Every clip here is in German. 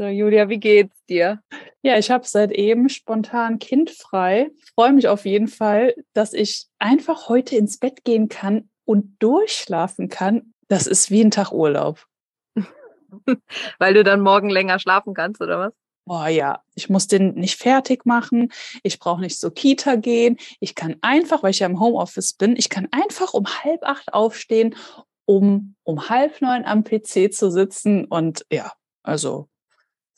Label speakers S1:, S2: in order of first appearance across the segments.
S1: So, Julia, wie geht's dir?
S2: Ja, ich habe seit eben spontan kindfrei. Freue mich auf jeden Fall, dass ich einfach heute ins Bett gehen kann und durchschlafen kann. Das ist wie ein Tag Urlaub.
S1: Weil du dann morgen länger schlafen kannst, oder was?
S2: Boah, ja, ich muss den nicht fertig machen. Ich brauche nicht zur Kita gehen. Ich kann einfach, weil ich ja im Homeoffice bin, ich kann einfach um halb acht aufstehen, um um halb neun am PC zu sitzen. Und ja, also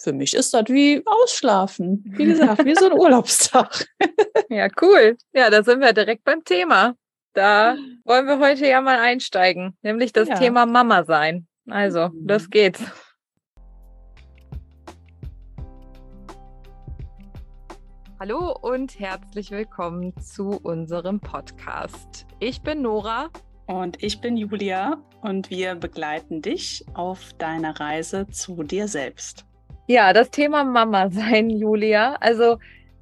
S2: für mich ist das wie Ausschlafen. Wie gesagt, wie so ein Urlaubstag.
S1: ja, cool. Ja, da sind wir direkt beim Thema. Da wollen wir heute ja mal einsteigen, nämlich das ja. Thema Mama sein. Also, mhm. los geht's. Hallo und herzlich willkommen zu unserem Podcast. Ich bin Nora.
S2: Und ich bin Julia und wir begleiten dich auf deiner Reise zu dir selbst.
S1: Ja, das Thema Mama sein, Julia. Also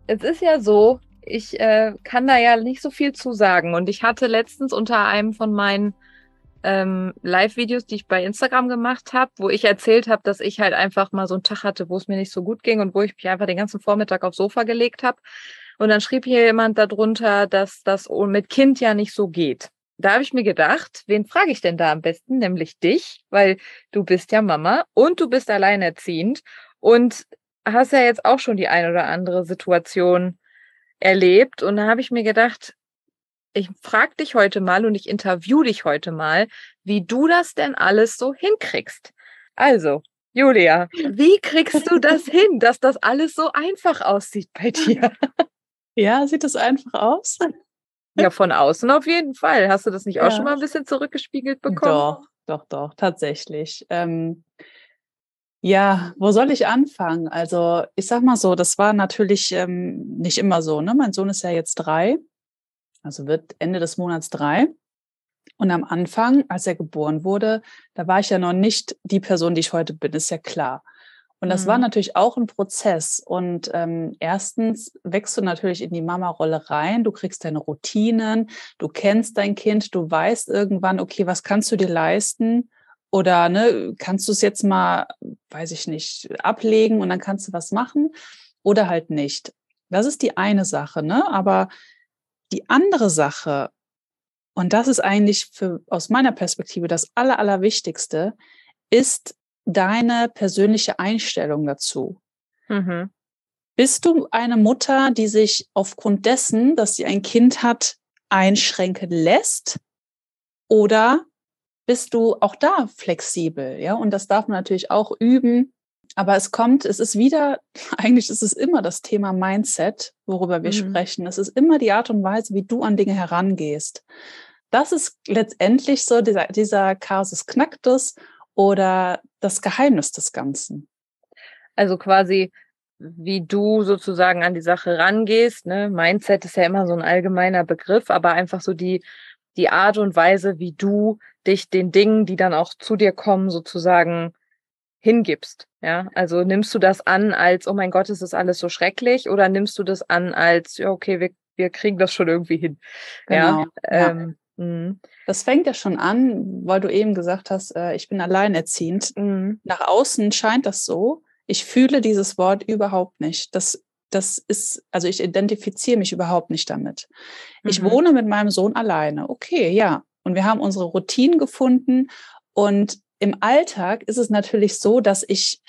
S1: es ist ja so, ich äh, kann da ja nicht so viel zu sagen. Und ich hatte letztens unter einem von meinen ähm, Live-Videos, die ich bei Instagram gemacht habe, wo ich erzählt habe, dass ich halt einfach mal so einen Tag hatte, wo es mir nicht so gut ging und wo ich mich einfach den ganzen Vormittag aufs Sofa gelegt habe. Und dann schrieb hier jemand darunter, dass das mit Kind ja nicht so geht. Da habe ich mir gedacht, wen frage ich denn da am besten? Nämlich dich, weil du bist ja Mama und du bist alleinerziehend und hast ja jetzt auch schon die ein oder andere Situation erlebt. Und da habe ich mir gedacht, ich frage dich heute mal und ich interview dich heute mal, wie du das denn alles so hinkriegst. Also, Julia, wie kriegst du das hin, dass das alles so einfach aussieht bei dir?
S2: Ja, sieht das einfach aus?
S1: Ja, von außen auf jeden Fall. Hast du das nicht auch schon mal ein bisschen zurückgespiegelt bekommen?
S2: Doch, doch, doch, tatsächlich. Ähm, ja, wo soll ich anfangen? Also, ich sag mal so, das war natürlich ähm, nicht immer so. Ne? Mein Sohn ist ja jetzt drei also wird Ende des Monats drei. Und am Anfang, als er geboren wurde, da war ich ja noch nicht die Person, die ich heute bin, ist ja klar. Und das mhm. war natürlich auch ein Prozess. Und ähm, erstens wächst du natürlich in die Mama-Rolle rein, du kriegst deine Routinen, du kennst dein Kind, du weißt irgendwann, okay, was kannst du dir leisten? Oder ne, kannst du es jetzt mal, weiß ich nicht, ablegen und dann kannst du was machen oder halt nicht. Das ist die eine Sache, ne? Aber die andere Sache, und das ist eigentlich für, aus meiner Perspektive das Aller, Allerwichtigste, ist deine persönliche Einstellung dazu. Mhm. Bist du eine Mutter, die sich aufgrund dessen, dass sie ein Kind hat, einschränken lässt? Oder bist du auch da flexibel? Ja, und das darf man natürlich auch üben, aber es kommt, es ist wieder, eigentlich ist es immer das Thema Mindset, worüber wir mhm. sprechen. Es ist immer die Art und Weise, wie du an Dinge herangehst. Das ist letztendlich so dieser, dieser Kasus Knacktus oder das Geheimnis des Ganzen.
S1: Also quasi, wie du sozusagen an die Sache rangehst. Ne? Mindset ist ja immer so ein allgemeiner Begriff, aber einfach so die, die Art und Weise, wie du dich den Dingen, die dann auch zu dir kommen, sozusagen hingibst. Ja, also nimmst du das an als, oh mein Gott, ist das alles so schrecklich oder nimmst du das an als, ja, okay, wir, wir kriegen das schon irgendwie hin.
S2: Genau. Ja, ähm, ja. Das fängt ja schon an, weil du eben gesagt hast, äh, ich bin alleinerziehend. Mhm. Nach außen scheint das so. Ich fühle dieses Wort überhaupt nicht. Das, das ist, also ich identifiziere mich überhaupt nicht damit. Ich mhm. wohne mit meinem Sohn alleine. Okay, ja. Und wir haben unsere Routinen gefunden und im Alltag ist es natürlich so, dass ich,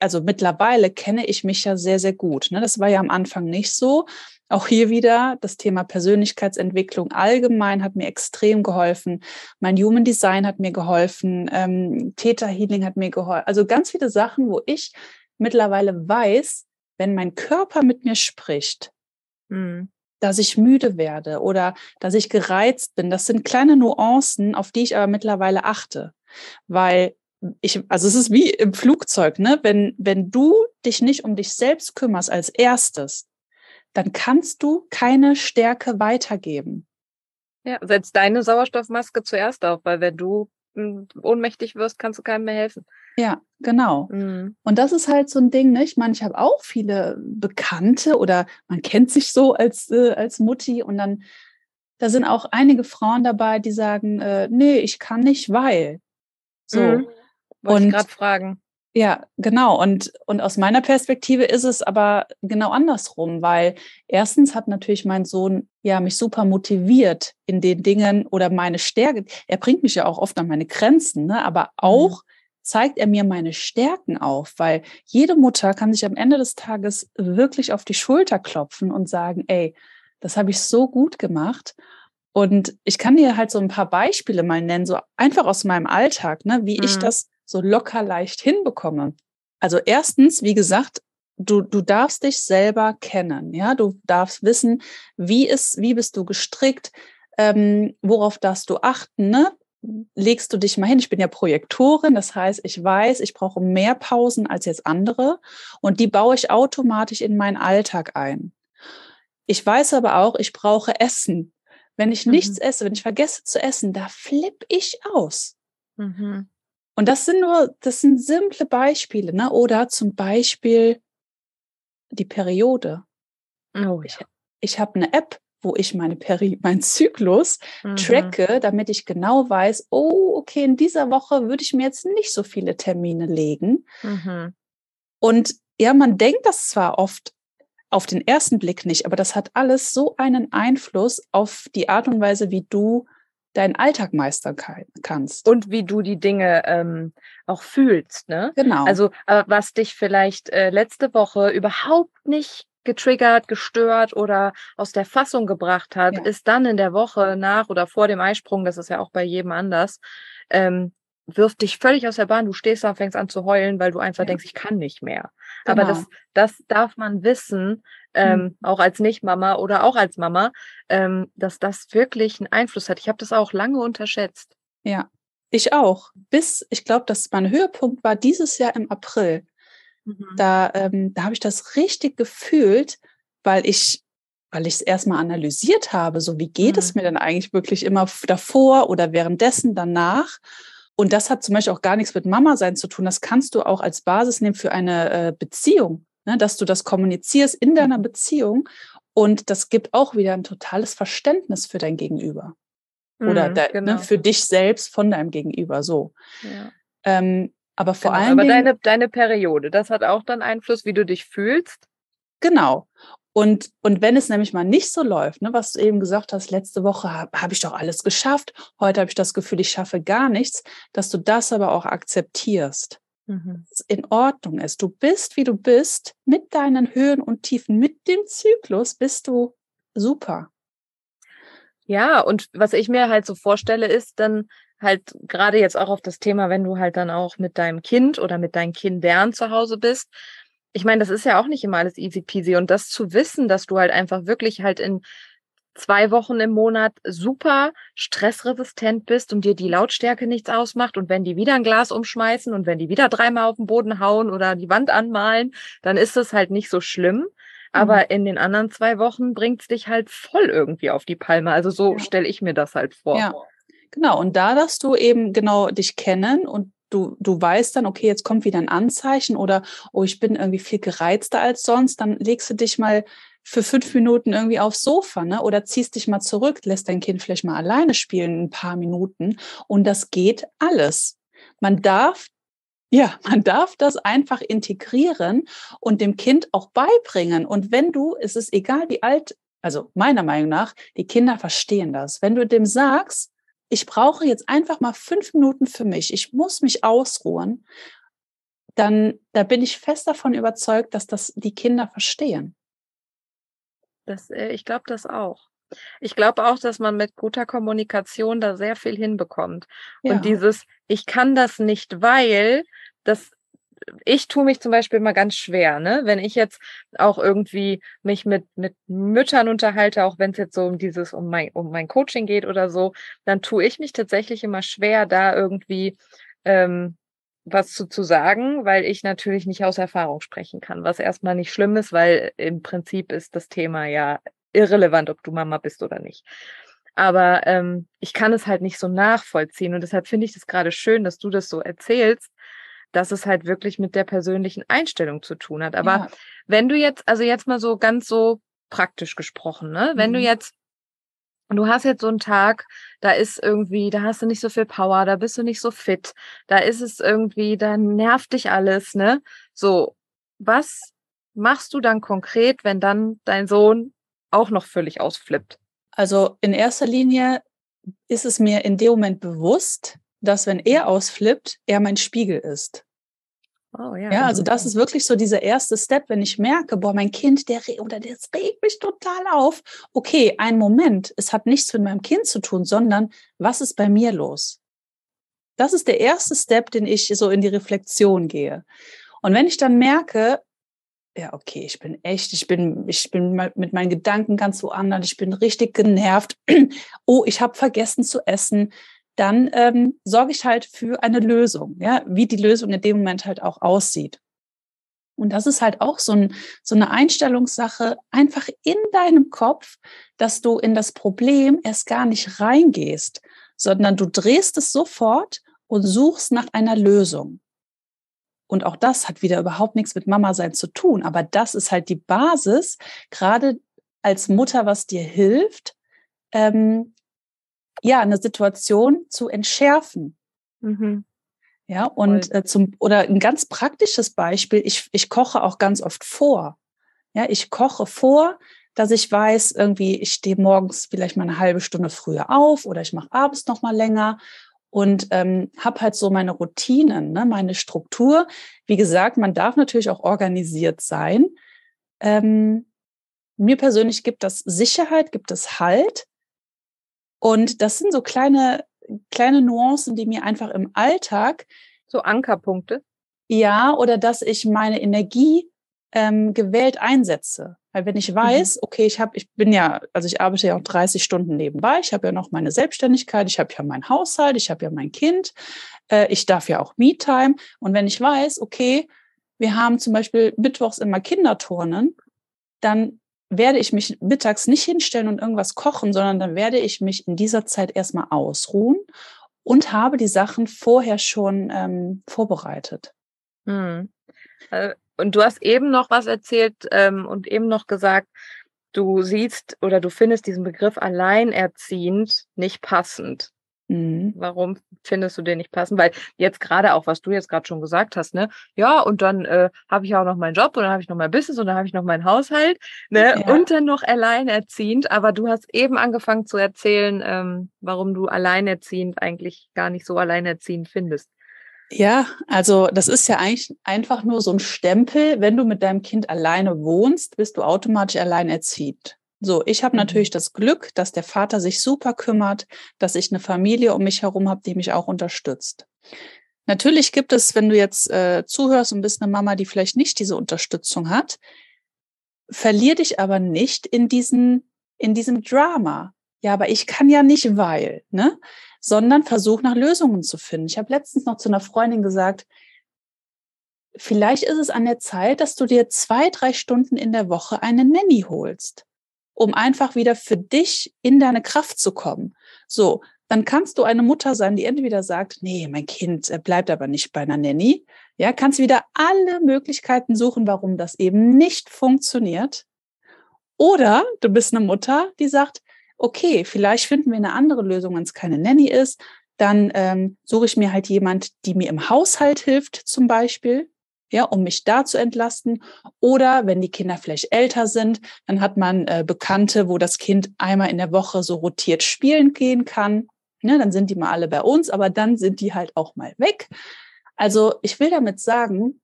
S2: also mittlerweile kenne ich mich ja sehr, sehr gut. Ne? Das war ja am Anfang nicht so. Auch hier wieder das Thema Persönlichkeitsentwicklung allgemein hat mir extrem geholfen. Mein Human Design hat mir geholfen. Ähm, Theta Healing hat mir geholfen. Also ganz viele Sachen, wo ich mittlerweile weiß, wenn mein Körper mit mir spricht, mhm. dass ich müde werde oder dass ich gereizt bin. Das sind kleine Nuancen, auf die ich aber mittlerweile achte. Weil ich, also es ist wie im Flugzeug, ne? Wenn, wenn du dich nicht um dich selbst kümmerst als erstes, dann kannst du keine Stärke weitergeben.
S1: Ja, setz deine Sauerstoffmaske zuerst auf, weil wenn du hm, ohnmächtig wirst, kannst du keinem mehr helfen.
S2: Ja, genau. Mhm. Und das ist halt so ein Ding, nicht? Man, ich habe auch viele Bekannte oder man kennt sich so als, äh, als Mutti und dann, da sind auch einige Frauen dabei, die sagen, äh, nee, ich kann nicht, weil.
S1: So. Mhm. Wollte und, ich gerade fragen.
S2: Ja, genau. Und, und aus meiner Perspektive ist es aber genau andersrum, weil erstens hat natürlich mein Sohn ja mich super motiviert in den Dingen oder meine Stärke. Er bringt mich ja auch oft an meine Grenzen, ne? aber mhm. auch. Zeigt er mir meine Stärken auf, weil jede Mutter kann sich am Ende des Tages wirklich auf die Schulter klopfen und sagen, ey, das habe ich so gut gemacht. Und ich kann dir halt so ein paar Beispiele mal nennen, so einfach aus meinem Alltag, ne, wie mhm. ich das so locker leicht hinbekomme. Also erstens, wie gesagt, du, du darfst dich selber kennen, ja, du darfst wissen, wie ist, wie bist du gestrickt, ähm, worauf darfst du achten, ne? Legst du dich mal hin? Ich bin ja Projektorin, das heißt, ich weiß, ich brauche mehr Pausen als jetzt andere und die baue ich automatisch in meinen Alltag ein. Ich weiß aber auch, ich brauche Essen. Wenn ich nichts mhm. esse, wenn ich vergesse zu essen, da flippe ich aus. Mhm. Und das sind nur, das sind simple Beispiele, ne? Oder zum Beispiel die Periode. Oh, ja. Ich, ich habe eine App, wo ich meine Peri meinen Zyklus mhm. tracke, damit ich genau weiß, oh, okay, in dieser Woche würde ich mir jetzt nicht so viele Termine legen. Mhm. Und ja, man denkt das zwar oft auf den ersten Blick nicht, aber das hat alles so einen Einfluss auf die Art und Weise, wie du deinen Alltag meistern kannst.
S1: Und wie du die Dinge ähm, auch fühlst. Ne?
S2: Genau.
S1: Also äh, was dich vielleicht äh, letzte Woche überhaupt nicht getriggert, gestört oder aus der Fassung gebracht hat, ja. ist dann in der Woche nach oder vor dem Eisprung, das ist ja auch bei jedem anders, ähm, wirft dich völlig aus der Bahn. Du stehst da und fängst an zu heulen, weil du einfach ja. denkst, ich kann nicht mehr. Genau. Aber das, das darf man wissen, ähm, mhm. auch als Nicht-Mama oder auch als Mama, ähm, dass das wirklich einen Einfluss hat. Ich habe das auch lange unterschätzt.
S2: Ja, ich auch. Bis, ich glaube, dass mein Höhepunkt war dieses Jahr im April. Mhm. Da, ähm, da habe ich das richtig gefühlt, weil ich weil ich es erstmal analysiert habe, so wie geht mhm. es mir denn eigentlich wirklich immer davor oder währenddessen, danach. Und das hat zum Beispiel auch gar nichts mit Mama sein zu tun. Das kannst du auch als Basis nehmen für eine äh, Beziehung ne, dass du das kommunizierst in deiner. Beziehung und das gibt auch wieder ein totales Verständnis für dein Gegenüber. Oder mhm, der, ne, genau. ne, für dich selbst von deinem Gegenüber so. Ja. Ähm, aber vor genau, allem.
S1: Aber deine, deine Periode, das hat auch dann Einfluss, wie du dich fühlst.
S2: Genau. Und, und wenn es nämlich mal nicht so läuft, ne, was du eben gesagt hast, letzte Woche habe hab ich doch alles geschafft, heute habe ich das Gefühl, ich schaffe gar nichts, dass du das aber auch akzeptierst mhm. in Ordnung ist. Du bist, wie du bist, mit deinen Höhen und Tiefen, mit dem Zyklus bist du super.
S1: Ja, und was ich mir halt so vorstelle, ist dann halt gerade jetzt auch auf das Thema, wenn du halt dann auch mit deinem Kind oder mit deinen Kindern zu Hause bist. Ich meine, das ist ja auch nicht immer alles easy peasy und das zu wissen, dass du halt einfach wirklich halt in zwei Wochen im Monat super stressresistent bist und dir die Lautstärke nichts ausmacht und wenn die wieder ein Glas umschmeißen und wenn die wieder dreimal auf den Boden hauen oder die Wand anmalen, dann ist es halt nicht so schlimm. Aber mhm. in den anderen zwei Wochen bringt es dich halt voll irgendwie auf die Palme. Also so ja. stelle ich mir das halt vor.
S2: Ja, genau. Und da darfst du eben genau dich kennen und du, du weißt dann, okay, jetzt kommt wieder ein Anzeichen oder, oh, ich bin irgendwie viel gereizter als sonst, dann legst du dich mal für fünf Minuten irgendwie aufs Sofa, ne? Oder ziehst dich mal zurück, lässt dein Kind vielleicht mal alleine spielen ein paar Minuten. Und das geht alles. Man darf ja, man darf das einfach integrieren und dem Kind auch beibringen. Und wenn du, es ist egal wie alt, also meiner Meinung nach, die Kinder verstehen das. Wenn du dem sagst, ich brauche jetzt einfach mal fünf Minuten für mich, ich muss mich ausruhen, dann, da bin ich fest davon überzeugt, dass das die Kinder verstehen.
S1: Das, äh, ich glaube das auch. Ich glaube auch, dass man mit guter Kommunikation da sehr viel hinbekommt. Ja. Und dieses, ich kann das nicht, weil das ich tue mich zum Beispiel mal ganz schwer, ne? Wenn ich jetzt auch irgendwie mich mit, mit Müttern unterhalte, auch wenn es jetzt so um dieses, um mein, um mein Coaching geht oder so, dann tue ich mich tatsächlich immer schwer, da irgendwie ähm, was zu, zu sagen, weil ich natürlich nicht aus Erfahrung sprechen kann, was erstmal nicht schlimm ist, weil im Prinzip ist das Thema ja irrelevant, ob du Mama bist oder nicht. Aber ähm, ich kann es halt nicht so nachvollziehen und deshalb finde ich das gerade schön, dass du das so erzählst, dass es halt wirklich mit der persönlichen Einstellung zu tun hat. Aber ja. wenn du jetzt, also jetzt mal so ganz so praktisch gesprochen, ne, wenn mhm. du jetzt du hast jetzt so einen Tag, da ist irgendwie, da hast du nicht so viel Power, da bist du nicht so fit, da ist es irgendwie, da nervt dich alles, ne? So, was machst du dann konkret, wenn dann dein Sohn auch noch völlig ausflippt?
S2: Also in erster Linie ist es mir in dem Moment bewusst, dass wenn er ausflippt, er mein Spiegel ist. Oh, ja, ja, also das ist wirklich so dieser erste Step, wenn ich merke, boah, mein Kind, der oder das regt mich total auf. Okay, ein Moment, es hat nichts mit meinem Kind zu tun, sondern was ist bei mir los? Das ist der erste Step, den ich so in die Reflexion gehe. Und wenn ich dann merke, ja, okay, ich bin echt, ich bin, ich bin mit meinen Gedanken ganz woanders, ich bin richtig genervt. oh, ich habe vergessen zu essen. Dann ähm, sorge ich halt für eine Lösung, ja, wie die Lösung in dem Moment halt auch aussieht. Und das ist halt auch so, ein, so eine Einstellungssache, einfach in deinem Kopf, dass du in das Problem erst gar nicht reingehst, sondern du drehst es sofort und suchst nach einer Lösung. Und auch das hat wieder überhaupt nichts mit Mama sein zu tun. Aber das ist halt die Basis, gerade als Mutter, was dir hilft, ähm, ja, eine Situation zu entschärfen. Mhm. Ja, und äh, zum, oder ein ganz praktisches Beispiel, ich, ich koche auch ganz oft vor. Ja, ich koche vor, dass ich weiß, irgendwie, ich stehe morgens vielleicht mal eine halbe Stunde früher auf oder ich mache abends noch mal länger und ähm, habe halt so meine Routinen, ne, meine Struktur. Wie gesagt, man darf natürlich auch organisiert sein. Ähm, mir persönlich gibt das Sicherheit, gibt es Halt. Und das sind so kleine, kleine Nuancen, die mir einfach im Alltag.
S1: So Ankerpunkte?
S2: Ja, oder dass ich meine Energie ähm, gewählt einsetze. Weil wenn ich mhm. weiß, okay, ich habe, ich bin ja, also ich arbeite ja auch 30 Stunden nebenbei, ich habe ja noch meine Selbstständigkeit, ich habe ja meinen Haushalt, ich habe ja mein Kind, äh, ich darf ja auch Me-Time. Und wenn ich weiß, okay, wir haben zum Beispiel mittwochs immer Kinderturnen, dann werde ich mich mittags nicht hinstellen und irgendwas kochen, sondern dann werde ich mich in dieser Zeit erstmal ausruhen und habe die Sachen vorher schon ähm, vorbereitet.
S1: Hm. Also und du hast eben noch was erzählt ähm, und eben noch gesagt, du siehst oder du findest diesen Begriff alleinerziehend nicht passend. Mhm. Warum findest du den nicht passend? Weil jetzt gerade auch, was du jetzt gerade schon gesagt hast, ne? Ja, und dann äh, habe ich auch noch meinen Job und dann habe ich noch mein Business und dann habe ich noch meinen Haushalt, ne? Ja. Und dann noch alleinerziehend. Aber du hast eben angefangen zu erzählen, ähm, warum du alleinerziehend eigentlich gar nicht so alleinerziehend findest.
S2: Ja, also das ist ja eigentlich einfach nur so ein Stempel. Wenn du mit deinem Kind alleine wohnst, bist du automatisch alleinerziehend. So, ich habe mhm. natürlich das Glück, dass der Vater sich super kümmert, dass ich eine Familie um mich herum habe, die mich auch unterstützt. Natürlich gibt es, wenn du jetzt äh, zuhörst und bist eine Mama, die vielleicht nicht diese Unterstützung hat, verlier dich aber nicht in diesen in diesem Drama. Ja, aber ich kann ja nicht, weil, ne? sondern versuch nach Lösungen zu finden. Ich habe letztens noch zu einer Freundin gesagt, vielleicht ist es an der Zeit, dass du dir zwei, drei Stunden in der Woche eine Nanny holst, um einfach wieder für dich in deine Kraft zu kommen. So, dann kannst du eine Mutter sein, die entweder sagt, nee, mein Kind bleibt aber nicht bei einer Nanny. Ja, kannst wieder alle Möglichkeiten suchen, warum das eben nicht funktioniert. Oder du bist eine Mutter, die sagt, okay, vielleicht finden wir eine andere Lösung, wenn es keine Nanny ist. Dann ähm, suche ich mir halt jemand, die mir im Haushalt hilft, zum Beispiel, ja, um mich da zu entlasten. Oder wenn die Kinder vielleicht älter sind, dann hat man äh, Bekannte, wo das Kind einmal in der Woche so rotiert spielen gehen kann. Ne, dann sind die mal alle bei uns, aber dann sind die halt auch mal weg. Also ich will damit sagen,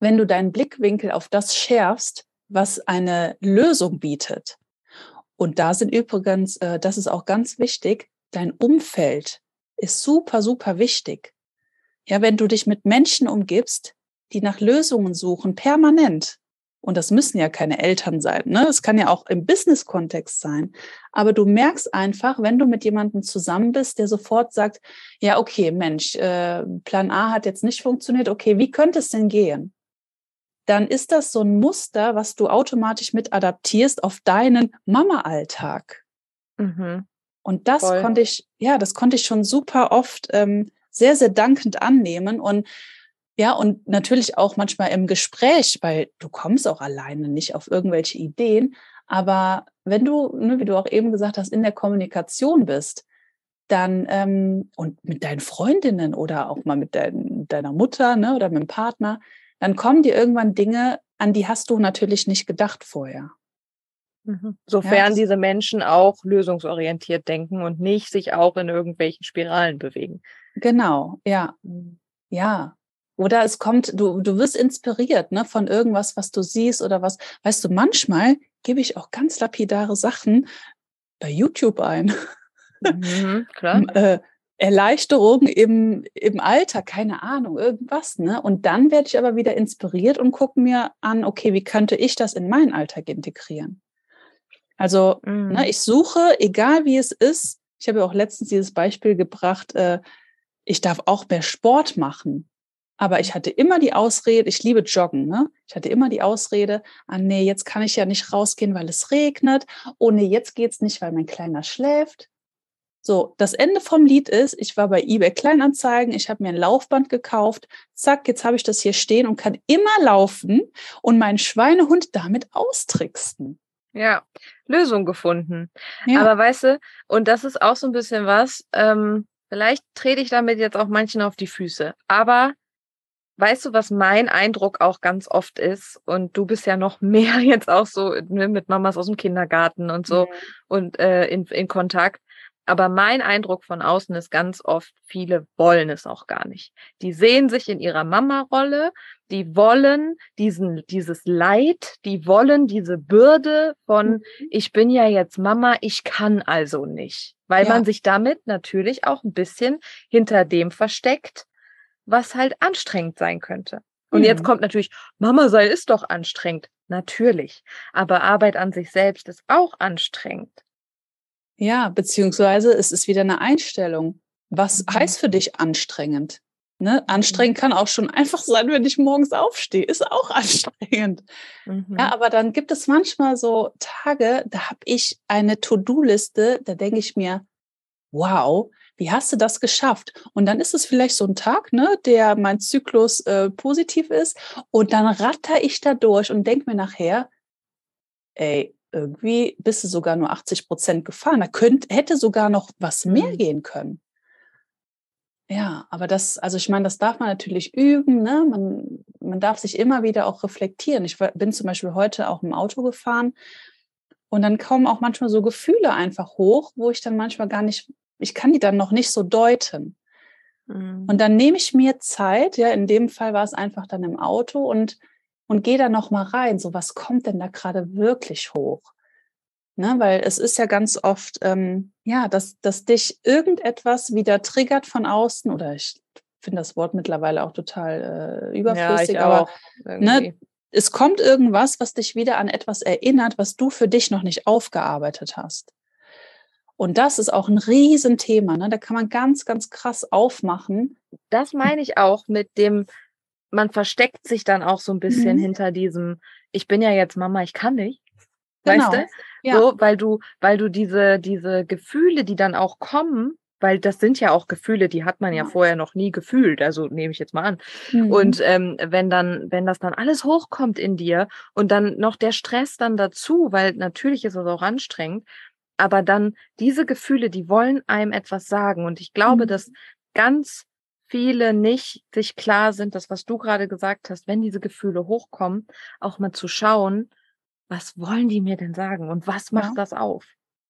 S2: wenn du deinen Blickwinkel auf das schärfst, was eine Lösung bietet, und da sind übrigens, äh, das ist auch ganz wichtig, dein Umfeld ist super, super wichtig. Ja, wenn du dich mit Menschen umgibst, die nach Lösungen suchen, permanent, und das müssen ja keine Eltern sein, ne? Es kann ja auch im Business-Kontext sein. Aber du merkst einfach, wenn du mit jemandem zusammen bist, der sofort sagt, ja, okay, Mensch, äh, Plan A hat jetzt nicht funktioniert, okay, wie könnte es denn gehen? dann ist das so ein Muster, was du automatisch mit adaptierst auf deinen Mama-Alltag. Mhm. Und das Voll. konnte ich, ja, das konnte ich schon super oft ähm, sehr, sehr dankend annehmen und ja, und natürlich auch manchmal im Gespräch, weil du kommst auch alleine nicht auf irgendwelche Ideen, aber wenn du, ne, wie du auch eben gesagt hast, in der Kommunikation bist, dann ähm, und mit deinen Freundinnen oder auch mal mit dein, deiner Mutter ne, oder mit dem Partner, dann kommen dir irgendwann Dinge, an die hast du natürlich nicht gedacht vorher.
S1: Mhm. Sofern ja, diese Menschen auch lösungsorientiert denken und nicht sich auch in irgendwelchen Spiralen bewegen.
S2: Genau, ja. Mhm. Ja. Oder es kommt, du, du wirst inspiriert ne, von irgendwas, was du siehst oder was. Weißt du, manchmal gebe ich auch ganz lapidare Sachen bei YouTube ein. Mhm, klar. äh, Erleichterung im, im Alter, keine Ahnung, irgendwas. Ne? Und dann werde ich aber wieder inspiriert und gucke mir an, okay, wie könnte ich das in meinen Alltag integrieren? Also, ne, mhm. ne, ich suche, egal wie es ist, ich habe ja auch letztens dieses Beispiel gebracht, äh, ich darf auch mehr Sport machen. Aber ich hatte immer die Ausrede, ich liebe Joggen, ne? Ich hatte immer die Ausrede, ah nee, jetzt kann ich ja nicht rausgehen, weil es regnet. Oh nee, jetzt geht's nicht, weil mein Kleiner schläft. So, das Ende vom Lied ist, ich war bei eBay Kleinanzeigen, ich habe mir ein Laufband gekauft, zack, jetzt habe ich das hier stehen und kann immer laufen und meinen Schweinehund damit austricksen.
S1: Ja, Lösung gefunden. Ja. Aber weißt du, und das ist auch so ein bisschen was, ähm, vielleicht trete ich damit jetzt auch manchen auf die Füße, aber weißt du, was mein Eindruck auch ganz oft ist? Und du bist ja noch mehr jetzt auch so ne, mit Mamas aus dem Kindergarten und so mhm. und äh, in, in Kontakt. Aber mein Eindruck von außen ist ganz oft, viele wollen es auch gar nicht. Die sehen sich in ihrer Mama-Rolle, die wollen diesen, dieses Leid, die wollen diese Bürde von, mhm. ich bin ja jetzt Mama, ich kann also nicht. Weil ja. man sich damit natürlich auch ein bisschen hinter dem versteckt, was halt anstrengend sein könnte. Und mhm. jetzt kommt natürlich, Mama sein ist doch anstrengend. Natürlich. Aber Arbeit an sich selbst ist auch anstrengend.
S2: Ja, beziehungsweise es ist wieder eine Einstellung. Was mhm. heißt für dich anstrengend? Ne? Anstrengend mhm. kann auch schon einfach sein, wenn ich morgens aufstehe. Ist auch anstrengend. Mhm. Ja, aber dann gibt es manchmal so Tage, da habe ich eine To-Do-Liste, da denke ich mir, wow, wie hast du das geschafft? Und dann ist es vielleicht so ein Tag, ne, der mein Zyklus äh, positiv ist. Und dann ratter ich da durch und denke mir nachher, ey, irgendwie bist du sogar nur 80 Prozent gefahren. Da könnte, hätte sogar noch was mehr mhm. gehen können. Ja, aber das, also ich meine, das darf man natürlich üben. Ne? Man, man darf sich immer wieder auch reflektieren. Ich bin zum Beispiel heute auch im Auto gefahren und dann kommen auch manchmal so Gefühle einfach hoch, wo ich dann manchmal gar nicht, ich kann die dann noch nicht so deuten. Mhm. Und dann nehme ich mir Zeit, ja, in dem Fall war es einfach dann im Auto und und geh da noch mal rein. So, was kommt denn da gerade wirklich hoch? Ne, weil es ist ja ganz oft, ähm, ja, dass, dass dich irgendetwas wieder triggert von außen oder ich finde das Wort mittlerweile auch total äh, überflüssig, ja, aber ne, es kommt irgendwas, was dich wieder an etwas erinnert, was du für dich noch nicht aufgearbeitet hast. Und das ist auch ein Riesenthema. Ne? Da kann man ganz, ganz krass aufmachen.
S1: Das meine ich auch mit dem, man versteckt sich dann auch so ein bisschen mhm. hinter diesem, ich bin ja jetzt Mama, ich kann nicht. Genau. Weißt du? Ja. So, weil du, weil du diese, diese Gefühle, die dann auch kommen, weil das sind ja auch Gefühle, die hat man ja, ja vorher noch nie gefühlt, also nehme ich jetzt mal an. Mhm. Und ähm, wenn dann, wenn das dann alles hochkommt in dir und dann noch der Stress dann dazu, weil natürlich ist es auch anstrengend, aber dann diese Gefühle, die wollen einem etwas sagen. Und ich glaube, mhm. dass ganz viele nicht sich klar sind, das, was du gerade gesagt hast, wenn diese Gefühle hochkommen, auch mal zu schauen, was wollen die mir denn sagen und was macht ja. das auf?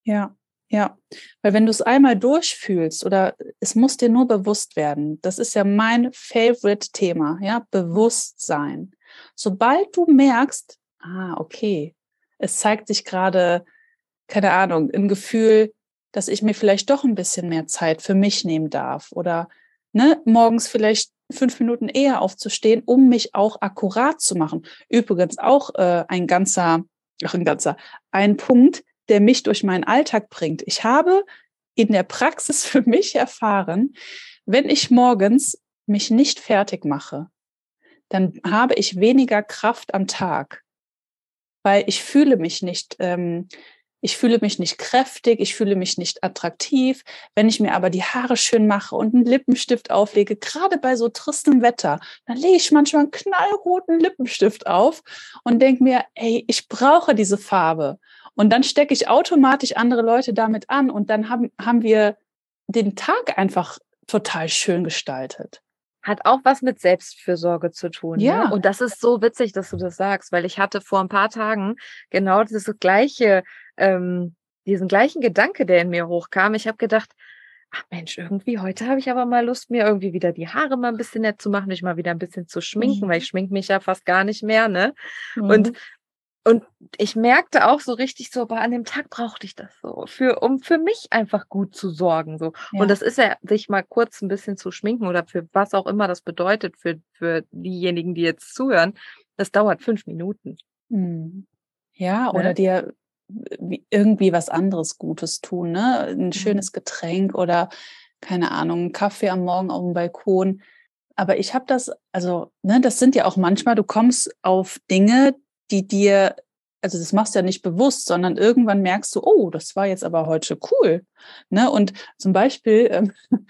S2: Ja, ja, weil wenn du es einmal durchfühlst oder es muss dir nur bewusst werden, das ist ja mein Favorite Thema, ja, Bewusstsein. Sobald du merkst, ah, okay, es zeigt sich gerade, keine Ahnung, ein Gefühl, dass ich mir vielleicht doch ein bisschen mehr Zeit für mich nehmen darf oder ne, morgens vielleicht fünf Minuten eher aufzustehen, um mich auch akkurat zu machen. Übrigens auch äh, ein ganzer, ach ein ganzer, ein Punkt, der mich durch meinen Alltag bringt. Ich habe in der Praxis für mich erfahren, wenn ich morgens mich nicht fertig mache, dann habe ich weniger Kraft am Tag, weil ich fühle mich nicht ähm, ich fühle mich nicht kräftig, ich fühle mich nicht attraktiv. Wenn ich mir aber die Haare schön mache und einen Lippenstift auflege, gerade bei so tristem Wetter, dann lege ich manchmal einen knallroten Lippenstift auf und denke mir, ey, ich brauche diese Farbe. Und dann stecke ich automatisch andere Leute damit an und dann haben, haben wir den Tag einfach total schön gestaltet.
S1: Hat auch was mit Selbstfürsorge zu tun.
S2: Ja.
S1: Ne? Und das ist so witzig, dass du das sagst, weil ich hatte vor ein paar Tagen genau das gleiche, ähm, diesen gleichen Gedanke, der in mir hochkam. Ich habe gedacht, ach Mensch, irgendwie heute habe ich aber mal Lust, mir irgendwie wieder die Haare mal ein bisschen nett zu machen, mich mal wieder ein bisschen zu schminken, mhm. weil ich schmink mich ja fast gar nicht mehr, ne? Mhm. Und und ich merkte auch so richtig so, aber an dem Tag brauchte ich das so, für, um für mich einfach gut zu sorgen. So. Ja. Und das ist ja, sich mal kurz ein bisschen zu schminken oder für was auch immer das bedeutet für, für diejenigen, die jetzt zuhören, das dauert fünf Minuten.
S2: Mhm. Ja, ne? oder dir irgendwie was anderes Gutes tun, ne? Ein mhm. schönes Getränk oder keine Ahnung, Kaffee am Morgen auf dem Balkon. Aber ich habe das, also, ne, das sind ja auch manchmal, du kommst auf Dinge, die dir, also das machst du ja nicht bewusst, sondern irgendwann merkst du, oh, das war jetzt aber heute cool. Ne? Und zum Beispiel ähm,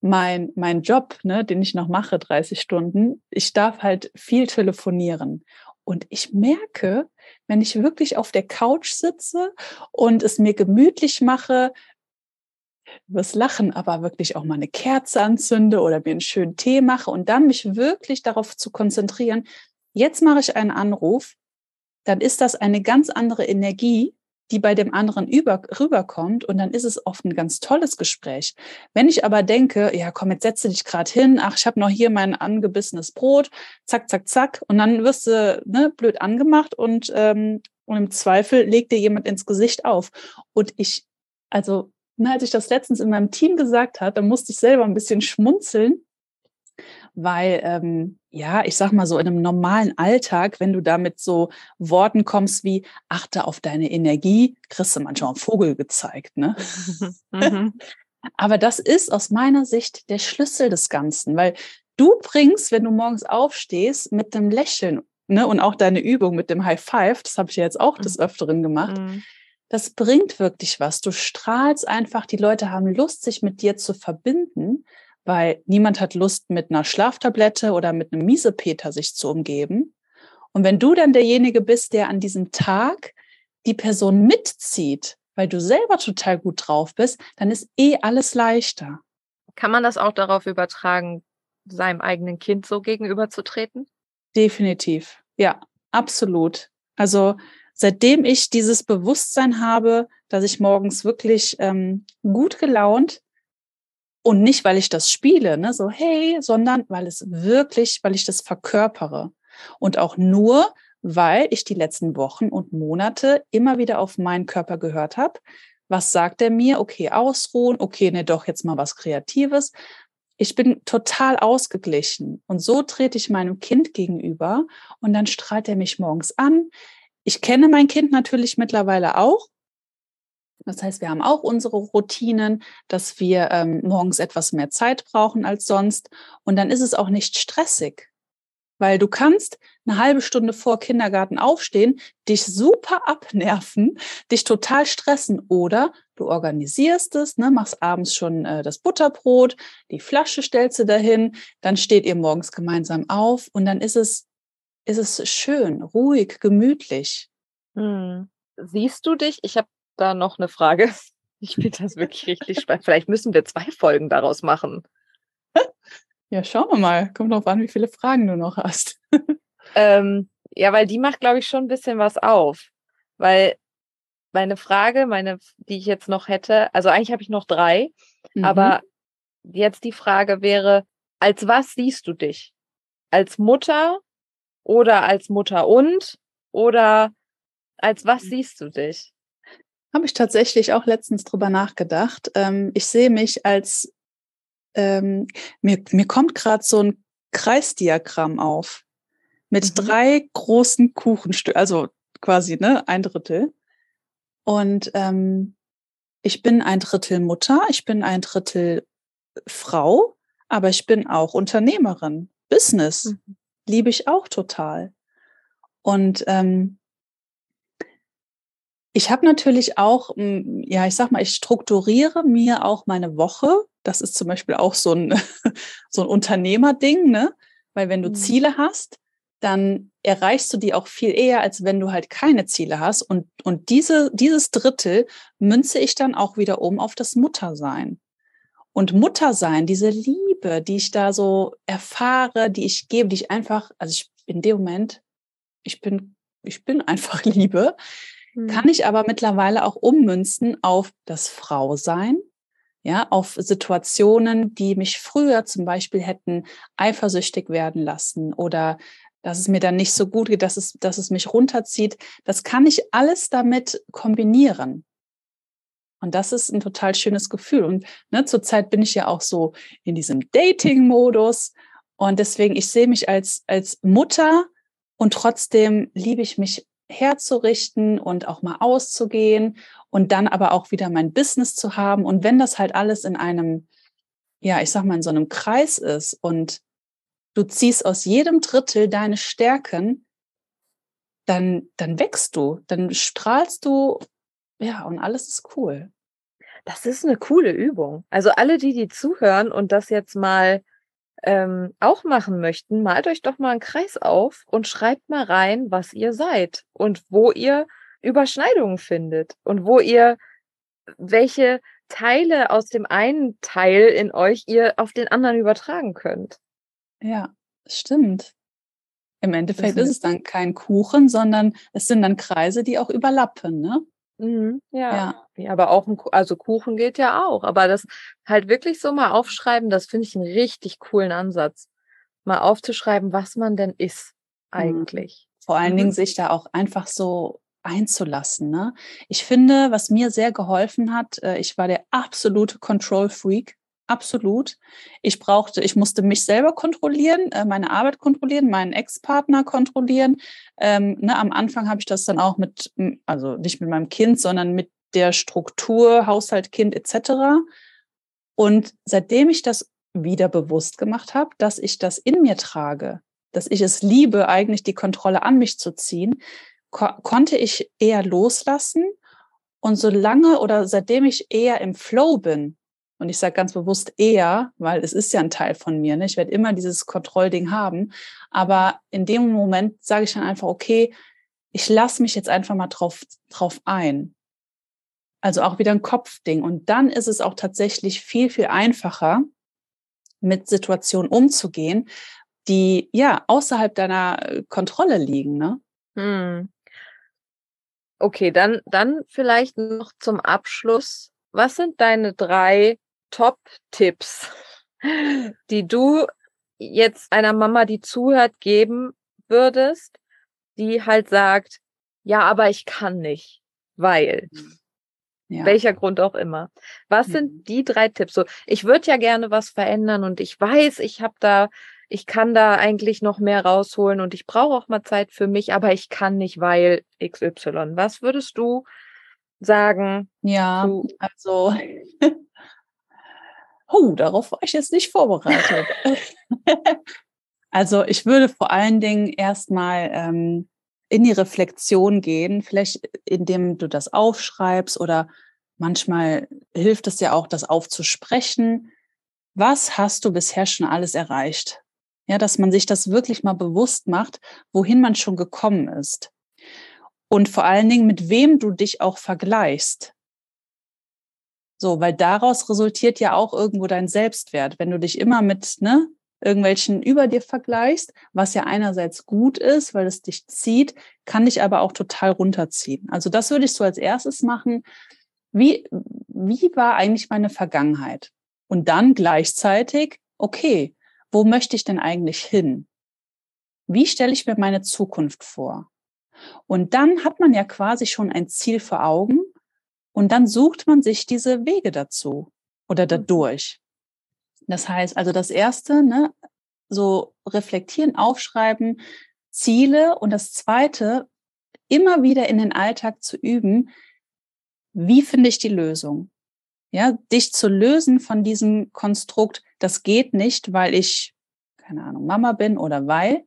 S2: mein, mein Job, ne, den ich noch mache, 30 Stunden, ich darf halt viel telefonieren. Und ich merke, wenn ich wirklich auf der Couch sitze und es mir gemütlich mache, übers Lachen, aber wirklich auch mal eine Kerze anzünde oder mir einen schönen Tee mache und dann mich wirklich darauf zu konzentrieren, jetzt mache ich einen Anruf, dann ist das eine ganz andere Energie, die bei dem anderen über, rüberkommt und dann ist es oft ein ganz tolles Gespräch. Wenn ich aber denke, ja, komm, jetzt setze dich gerade hin, ach, ich habe noch hier mein angebissenes Brot, zack, zack, zack, und dann wirst du ne, blöd angemacht und, ähm, und im Zweifel legt dir jemand ins Gesicht auf. Und ich, also, ne, als ich das letztens in meinem Team gesagt hat, dann musste ich selber ein bisschen schmunzeln, weil ähm, ja, ich sag mal so in einem normalen Alltag, wenn du da mit so Worten kommst wie achte auf deine Energie, kriegst du manchmal einen Vogel gezeigt, ne? Mhm. Aber das ist aus meiner Sicht der Schlüssel des Ganzen, weil du bringst, wenn du morgens aufstehst, mit dem Lächeln, ne, und auch deine Übung mit dem High Five, das habe ich ja jetzt auch des mhm. Öfteren gemacht. Mhm. Das bringt wirklich was. Du strahlst einfach, die Leute haben Lust, sich mit dir zu verbinden, weil niemand hat Lust, mit einer Schlaftablette oder mit einem Miesepeter sich zu umgeben. Und wenn du dann derjenige bist, der an diesem Tag die Person mitzieht, weil du selber total gut drauf bist, dann ist eh alles leichter.
S1: Kann man das auch darauf übertragen, seinem eigenen Kind so gegenüberzutreten?
S2: Definitiv. Ja, absolut. Also seitdem ich dieses Bewusstsein habe, dass ich morgens wirklich ähm, gut gelaunt und nicht, weil ich das spiele, ne, so hey, sondern weil es wirklich, weil ich das verkörpere. Und auch nur, weil ich die letzten Wochen und Monate immer wieder auf meinen Körper gehört habe. Was sagt er mir? Okay, ausruhen. Okay, ne, doch jetzt mal was Kreatives. Ich bin total ausgeglichen. Und so trete ich meinem Kind gegenüber und dann strahlt er mich morgens an. Ich kenne mein Kind natürlich mittlerweile auch das heißt, wir haben auch unsere Routinen, dass wir ähm, morgens etwas mehr Zeit brauchen als sonst. Und dann ist es auch nicht stressig, weil du kannst eine halbe Stunde vor Kindergarten aufstehen, dich super abnerven, dich total stressen oder du organisierst es, ne, machst abends schon äh, das Butterbrot, die Flasche stellst du dahin, dann steht ihr morgens gemeinsam auf und dann ist es, ist es schön, ruhig, gemütlich.
S1: Hm. Siehst du dich? Ich habe da noch eine Frage. Ich finde das wirklich richtig spannend. Vielleicht müssen wir zwei Folgen daraus machen.
S2: Ja, schauen wir mal. Kommt drauf an, wie viele Fragen du noch hast.
S1: Ähm, ja, weil die macht, glaube ich, schon ein bisschen was auf. Weil meine Frage, meine, die ich jetzt noch hätte, also eigentlich habe ich noch drei, mhm. aber jetzt die Frage wäre, als was siehst du dich? Als Mutter oder als Mutter und oder als was hm. siehst du dich?
S2: Habe ich tatsächlich auch letztens drüber nachgedacht. Ähm, ich sehe mich als, ähm, mir, mir kommt gerade so ein Kreisdiagramm auf mit mhm. drei großen Kuchenstücken, also quasi ne, ein Drittel. Und ähm, ich bin ein Drittel Mutter, ich bin ein Drittel Frau, aber ich bin auch Unternehmerin. Business mhm. liebe ich auch total. Und ähm, ich habe natürlich auch, hm, ja, ich sag mal, ich strukturiere mir auch meine Woche. Das ist zum Beispiel auch so ein, so ein Unternehmerding, ne? Weil wenn du mhm. Ziele hast, dann erreichst du die auch viel eher, als wenn du halt keine Ziele hast. Und, und diese, dieses Drittel münze ich dann auch wieder um auf das Muttersein. Und Muttersein, diese Liebe, die ich da so erfahre, die ich gebe, die ich einfach, also ich in dem Moment, ich bin, ich bin einfach Liebe, hm. kann ich aber mittlerweile auch ummünzen auf das Frausein, ja, auf Situationen, die mich früher zum Beispiel hätten eifersüchtig werden lassen oder dass es mir dann nicht so gut geht, dass es, dass es mich runterzieht. Das kann ich alles damit kombinieren. Und das ist ein total schönes Gefühl. Und ne, zurzeit bin ich ja auch so in diesem Dating-Modus. Und deswegen, ich sehe mich als, als Mutter und trotzdem liebe ich mich herzurichten und auch mal auszugehen und dann aber auch wieder mein Business zu haben. Und wenn das halt alles in einem, ja, ich sag mal, in so einem Kreis ist und du ziehst aus jedem Drittel deine Stärken, dann, dann wächst du, dann strahlst du, ja, und alles ist cool.
S1: Das ist eine coole Übung. Also alle, die, die zuhören und das jetzt mal ähm, auch machen möchten, malt euch doch mal einen Kreis auf und schreibt mal rein, was ihr seid und wo ihr Überschneidungen findet und wo ihr welche Teile aus dem einen Teil in euch ihr auf den anderen übertragen könnt.
S2: Ja, stimmt. Im Endeffekt ist es dann kein Kuchen, sondern es sind dann Kreise, die auch überlappen, ne?
S1: Mhm, ja. ja. ja. aber auch ein, also Kuchen geht ja auch. Aber das halt wirklich so mal aufschreiben, das finde ich einen richtig coolen Ansatz. Mal aufzuschreiben, was man denn ist mhm. eigentlich.
S2: Vor allen mhm. Dingen sich da auch einfach so einzulassen. Ne? Ich finde, was mir sehr geholfen hat, äh, ich war der absolute Control Freak absolut. Ich brauchte, ich musste mich selber kontrollieren, äh, meine Arbeit kontrollieren, meinen Ex-Partner kontrollieren. Ähm, ne, am Anfang habe ich das dann auch mit, also nicht mit meinem Kind, sondern mit der Struktur, Haushalt, Kind etc. Und seitdem ich das wieder bewusst gemacht habe, dass ich das in mir trage, dass ich es liebe, eigentlich die Kontrolle an mich zu ziehen, ko konnte ich eher loslassen. Und solange oder seitdem ich eher im Flow bin, und ich sage ganz bewusst eher, weil es ist ja ein Teil von mir. Ne? Ich werde immer dieses Kontrollding haben. Aber in dem Moment sage ich dann einfach, okay, ich lasse mich jetzt einfach mal drauf, drauf ein. Also auch wieder ein Kopfding. Und dann ist es auch tatsächlich viel, viel einfacher, mit Situationen umzugehen, die ja außerhalb deiner Kontrolle liegen. Ne? Hm.
S1: Okay, dann, dann vielleicht noch zum Abschluss. Was sind deine drei Top-Tipps, die du jetzt einer Mama, die zuhört, geben würdest, die halt sagt, ja, aber ich kann nicht, weil. Mhm. Ja. Welcher Grund auch immer. Was mhm. sind die drei Tipps? So, ich würde ja gerne was verändern und ich weiß, ich habe da, ich kann da eigentlich noch mehr rausholen und ich brauche auch mal Zeit für mich, aber ich kann nicht, weil XY. Was würdest du sagen?
S2: Ja, also oh, darauf war ich jetzt nicht vorbereitet. also ich würde vor allen Dingen erstmal ähm, in die Reflexion gehen, vielleicht indem du das aufschreibst oder manchmal hilft es ja auch, das aufzusprechen. Was hast du bisher schon alles erreicht? Ja, dass man sich das wirklich mal bewusst macht, wohin man schon gekommen ist. Und vor allen Dingen, mit wem du dich auch vergleichst. So, weil daraus resultiert ja auch irgendwo dein Selbstwert. Wenn du dich immer mit ne, irgendwelchen über dir vergleichst, was ja einerseits gut ist, weil es dich zieht, kann dich aber auch total runterziehen. Also das würde ich so als erstes machen. Wie, wie war eigentlich meine Vergangenheit? Und dann gleichzeitig, okay, wo möchte ich denn eigentlich hin? Wie stelle ich mir meine Zukunft vor? Und dann hat man ja quasi schon ein Ziel vor Augen und dann sucht man sich diese Wege dazu oder mhm. dadurch. Das heißt also das erste, ne, so reflektieren, aufschreiben, Ziele und das zweite, immer wieder in den Alltag zu üben, wie finde ich die Lösung? Ja, dich zu lösen von diesem Konstrukt, das geht nicht, weil ich, keine Ahnung, Mama bin oder weil,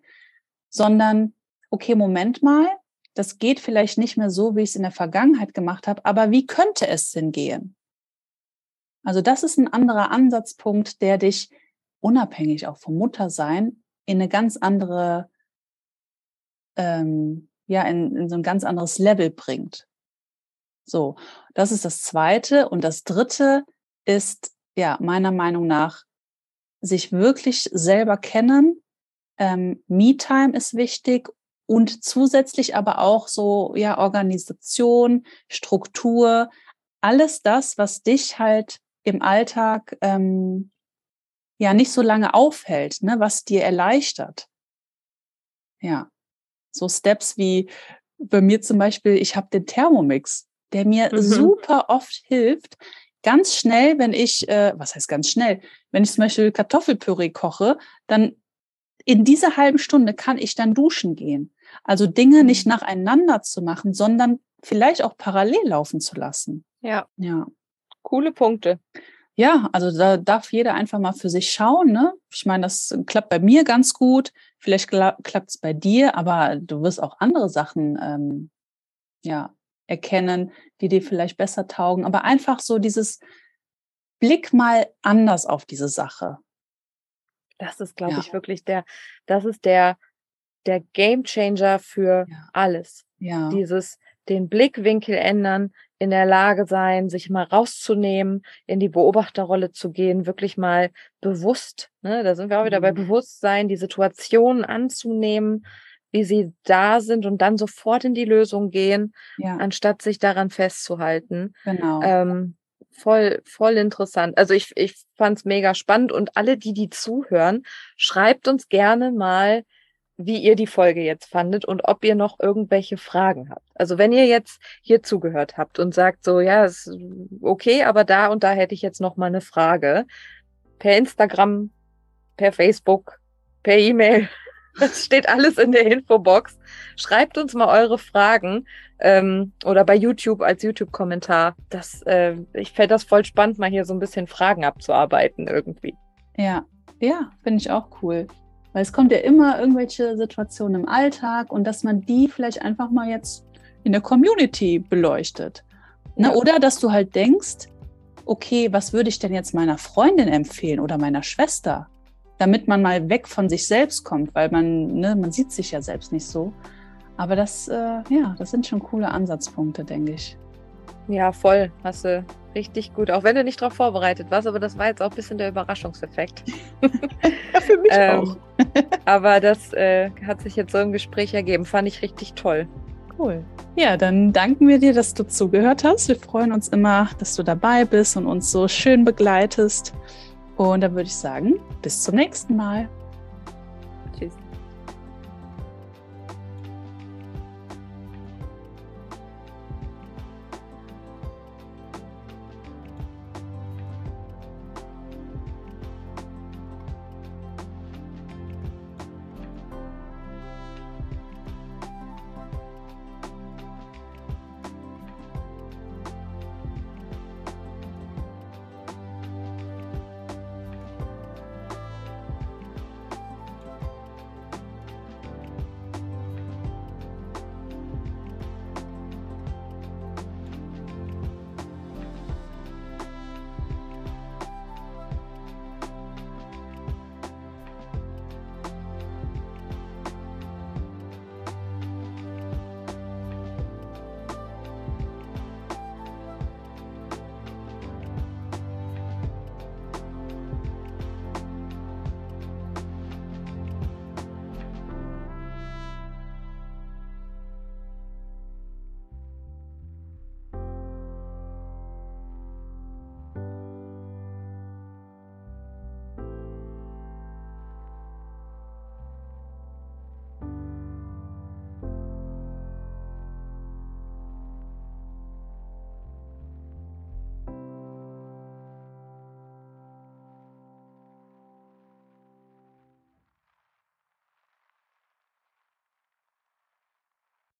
S2: sondern, okay, Moment mal, das geht vielleicht nicht mehr so, wie ich es in der Vergangenheit gemacht habe, aber wie könnte es denn gehen? Also das ist ein anderer Ansatzpunkt, der dich unabhängig auch vom Muttersein in eine ganz andere ähm, ja in, in so ein ganz anderes Level bringt. So, das ist das Zweite. Und das Dritte ist, ja, meiner Meinung nach, sich wirklich selber kennen. Ähm, Me-Time ist wichtig und zusätzlich aber auch so, ja, Organisation, Struktur, alles das, was dich halt im Alltag ähm, ja nicht so lange aufhält, ne, was dir erleichtert. Ja, so Steps wie bei mir zum Beispiel, ich habe den Thermomix, der mir mhm. super oft hilft, ganz schnell, wenn ich, äh, was heißt ganz schnell, wenn ich zum Beispiel Kartoffelpüree koche, dann in dieser halben Stunde kann ich dann duschen gehen. Also Dinge nicht mhm. nacheinander zu machen, sondern vielleicht auch parallel laufen zu lassen.
S1: Ja. Ja. Coole Punkte.
S2: Ja, also da darf jeder einfach mal für sich schauen. Ne? Ich meine, das klappt bei mir ganz gut. Vielleicht klappt es bei dir, aber du wirst auch andere Sachen ähm, ja, erkennen, die dir vielleicht besser taugen. Aber einfach so dieses Blick mal anders auf diese Sache.
S1: Das ist, glaube ja. ich, wirklich der, das ist der, der Game Changer für ja. alles. Ja. Dieses, den Blickwinkel ändern, in der Lage sein, sich mal rauszunehmen, in die Beobachterrolle zu gehen, wirklich mal bewusst, ne, da sind wir auch wieder bei mhm. Bewusstsein, die Situationen anzunehmen, wie sie da sind und dann sofort in die Lösung gehen, ja. anstatt sich daran festzuhalten. Genau. Ähm, voll, voll interessant. Also ich, ich fand es mega spannend und alle, die die zuhören, schreibt uns gerne mal, wie ihr die Folge jetzt fandet und ob ihr noch irgendwelche Fragen habt. Also wenn ihr jetzt hier zugehört habt und sagt so, ja, ist okay, aber da und da hätte ich jetzt noch mal eine Frage. Per Instagram, per Facebook, per E-Mail. Das steht alles in der Infobox. Schreibt uns mal eure Fragen ähm, oder bei YouTube als YouTube-Kommentar. Das, äh, ich fände das voll spannend, mal hier so ein bisschen Fragen abzuarbeiten irgendwie.
S2: Ja, ja, finde ich auch cool. Weil es kommt ja immer irgendwelche Situationen im Alltag und dass man die vielleicht einfach mal jetzt in der Community beleuchtet. Ne? Ja. Oder dass du halt denkst, okay, was würde ich denn jetzt meiner Freundin empfehlen oder meiner Schwester, damit man mal weg von sich selbst kommt, weil man, ne, man sieht sich ja selbst nicht so. Aber das, äh, ja, das sind schon coole Ansatzpunkte, denke ich.
S1: Ja, voll. Hast du richtig gut. Auch wenn du nicht darauf vorbereitet warst, aber das war jetzt auch ein bisschen der Überraschungseffekt.
S2: ja, für mich ähm, auch.
S1: aber das äh, hat sich jetzt so im Gespräch ergeben. Fand ich richtig toll.
S2: Cool. Ja, dann danken wir dir, dass du zugehört hast. Wir freuen uns immer, dass du dabei bist und uns so schön begleitest. Und dann würde ich sagen, bis zum nächsten Mal.